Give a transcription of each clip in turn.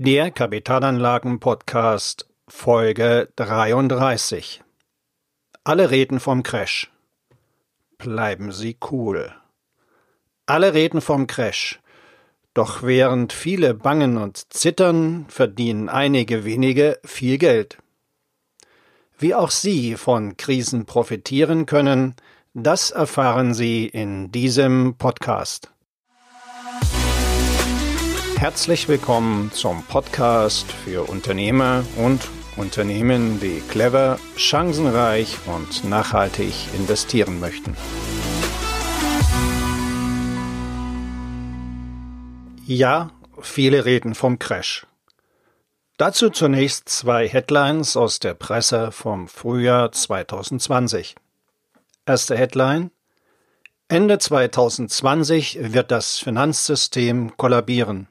Der Kapitalanlagen-Podcast Folge 33. Alle reden vom Crash. Bleiben Sie cool. Alle reden vom Crash. Doch während viele bangen und zittern, verdienen einige wenige viel Geld. Wie auch Sie von Krisen profitieren können, das erfahren Sie in diesem Podcast. Herzlich willkommen zum Podcast für Unternehmer und Unternehmen, die clever, chancenreich und nachhaltig investieren möchten. Ja, viele reden vom Crash. Dazu zunächst zwei Headlines aus der Presse vom Frühjahr 2020. Erste Headline Ende 2020 wird das Finanzsystem kollabieren.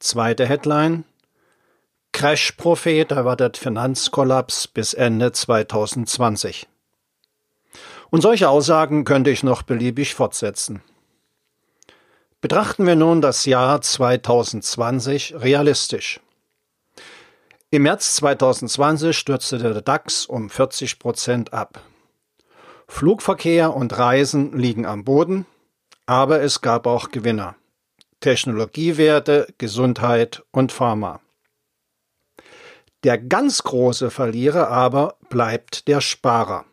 Zweite Headline Crash-Prophet erwartet Finanzkollaps bis Ende 2020. Und solche Aussagen könnte ich noch beliebig fortsetzen. Betrachten wir nun das Jahr 2020 realistisch. Im März 2020 stürzte der DAX um 40 Prozent ab. Flugverkehr und Reisen liegen am Boden, aber es gab auch Gewinner. Technologiewerte, Gesundheit und Pharma. Der ganz große Verlierer aber bleibt der Sparer.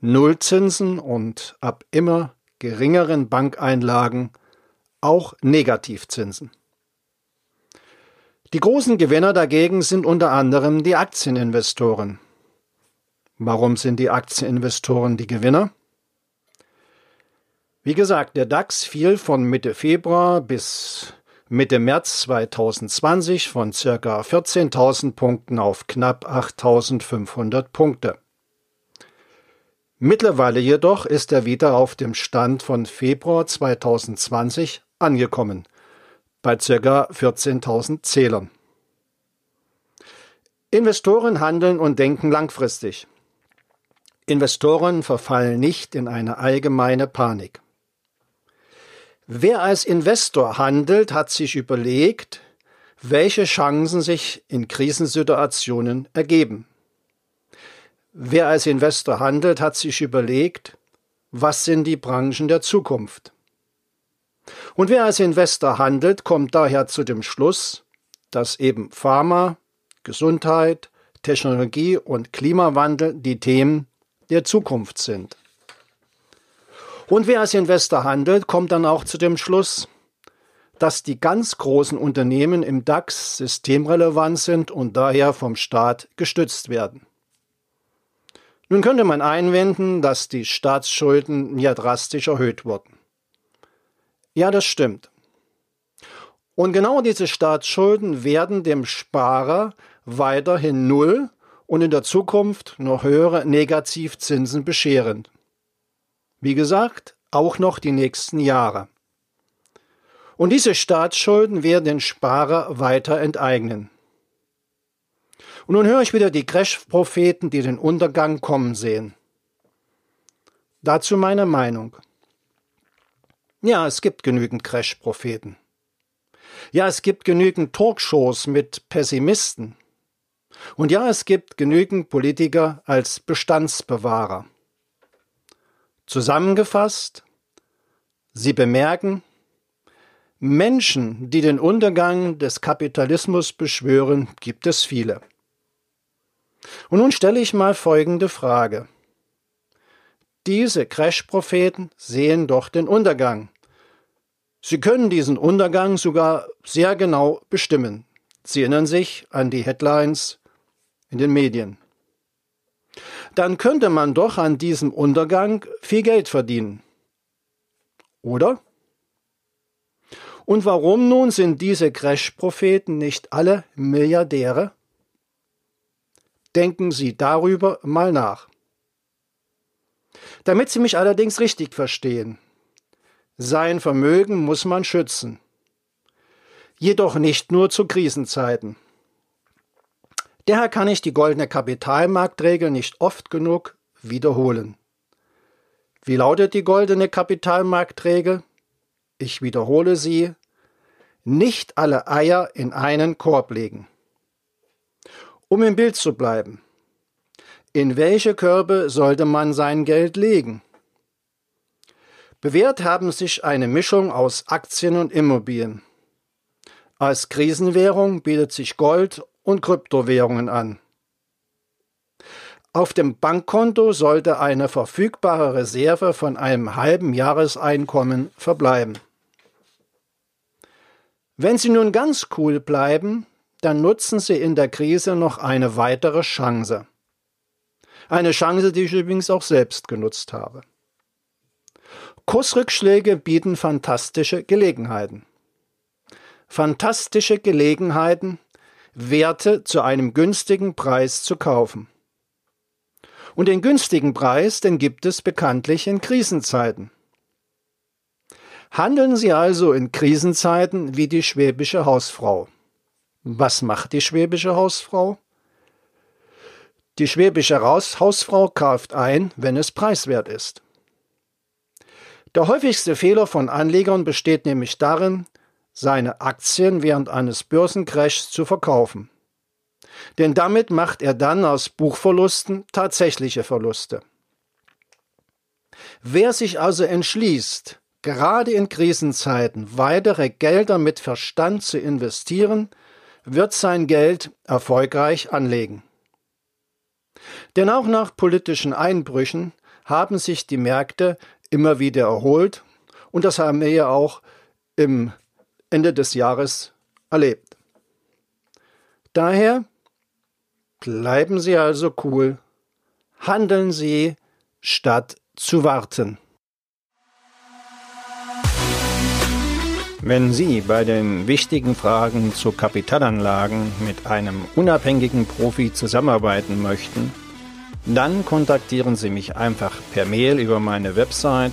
Nullzinsen und ab immer geringeren Bankeinlagen auch Negativzinsen. Die großen Gewinner dagegen sind unter anderem die Aktieninvestoren. Warum sind die Aktieninvestoren die Gewinner? Wie gesagt, der DAX fiel von Mitte Februar bis Mitte März 2020 von ca. 14.000 Punkten auf knapp 8.500 Punkte. Mittlerweile jedoch ist er wieder auf dem Stand von Februar 2020 angekommen, bei ca. 14.000 Zählern. Investoren handeln und denken langfristig. Investoren verfallen nicht in eine allgemeine Panik. Wer als Investor handelt, hat sich überlegt, welche Chancen sich in Krisensituationen ergeben. Wer als Investor handelt, hat sich überlegt, was sind die Branchen der Zukunft. Und wer als Investor handelt, kommt daher zu dem Schluss, dass eben Pharma, Gesundheit, Technologie und Klimawandel die Themen der Zukunft sind. Und wer als Investor handelt, kommt dann auch zu dem Schluss, dass die ganz großen Unternehmen im DAX systemrelevant sind und daher vom Staat gestützt werden. Nun könnte man einwenden, dass die Staatsschulden ja drastisch erhöht wurden. Ja, das stimmt. Und genau diese Staatsschulden werden dem Sparer weiterhin null und in der Zukunft noch höhere Negativzinsen bescheren. Wie gesagt, auch noch die nächsten Jahre. Und diese Staatsschulden werden den Sparer weiter enteignen. Und nun höre ich wieder die Crash-Propheten, die den Untergang kommen sehen. Dazu meine Meinung. Ja, es gibt genügend Crash-Propheten. Ja, es gibt genügend Talkshows mit Pessimisten. Und ja, es gibt genügend Politiker als Bestandsbewahrer. Zusammengefasst, Sie bemerken, Menschen, die den Untergang des Kapitalismus beschwören, gibt es viele. Und nun stelle ich mal folgende Frage. Diese Crash-Propheten sehen doch den Untergang. Sie können diesen Untergang sogar sehr genau bestimmen. Sie erinnern sich an die Headlines in den Medien dann könnte man doch an diesem Untergang viel Geld verdienen. Oder? Und warum nun sind diese Crash-Propheten nicht alle Milliardäre? Denken Sie darüber mal nach. Damit Sie mich allerdings richtig verstehen. Sein Vermögen muss man schützen. Jedoch nicht nur zu Krisenzeiten. Daher kann ich die goldene Kapitalmarktregel nicht oft genug wiederholen. Wie lautet die goldene Kapitalmarktregel? Ich wiederhole sie. nicht alle Eier in einen Korb legen. Um im Bild zu bleiben. In welche Körbe sollte man sein Geld legen? Bewährt haben sich eine Mischung aus Aktien und Immobilien. Als Krisenwährung bietet sich Gold und Kryptowährungen an. Auf dem Bankkonto sollte eine verfügbare Reserve von einem halben Jahreseinkommen verbleiben. Wenn Sie nun ganz cool bleiben, dann nutzen Sie in der Krise noch eine weitere Chance. Eine Chance, die ich übrigens auch selbst genutzt habe. Kursrückschläge bieten fantastische Gelegenheiten. Fantastische Gelegenheiten, Werte zu einem günstigen Preis zu kaufen. Und den günstigen Preis, den gibt es bekanntlich in Krisenzeiten. Handeln Sie also in Krisenzeiten wie die schwäbische Hausfrau. Was macht die schwäbische Hausfrau? Die schwäbische Hausfrau kauft ein, wenn es preiswert ist. Der häufigste Fehler von Anlegern besteht nämlich darin, seine Aktien während eines Börsencrashs zu verkaufen. Denn damit macht er dann aus Buchverlusten tatsächliche Verluste. Wer sich also entschließt, gerade in Krisenzeiten weitere Gelder mit Verstand zu investieren, wird sein Geld erfolgreich anlegen. Denn auch nach politischen Einbrüchen haben sich die Märkte immer wieder erholt und das haben wir ja auch im Ende des Jahres erlebt. Daher bleiben Sie also cool, handeln Sie statt zu warten. Wenn Sie bei den wichtigen Fragen zu Kapitalanlagen mit einem unabhängigen Profi zusammenarbeiten möchten, dann kontaktieren Sie mich einfach per Mail über meine Website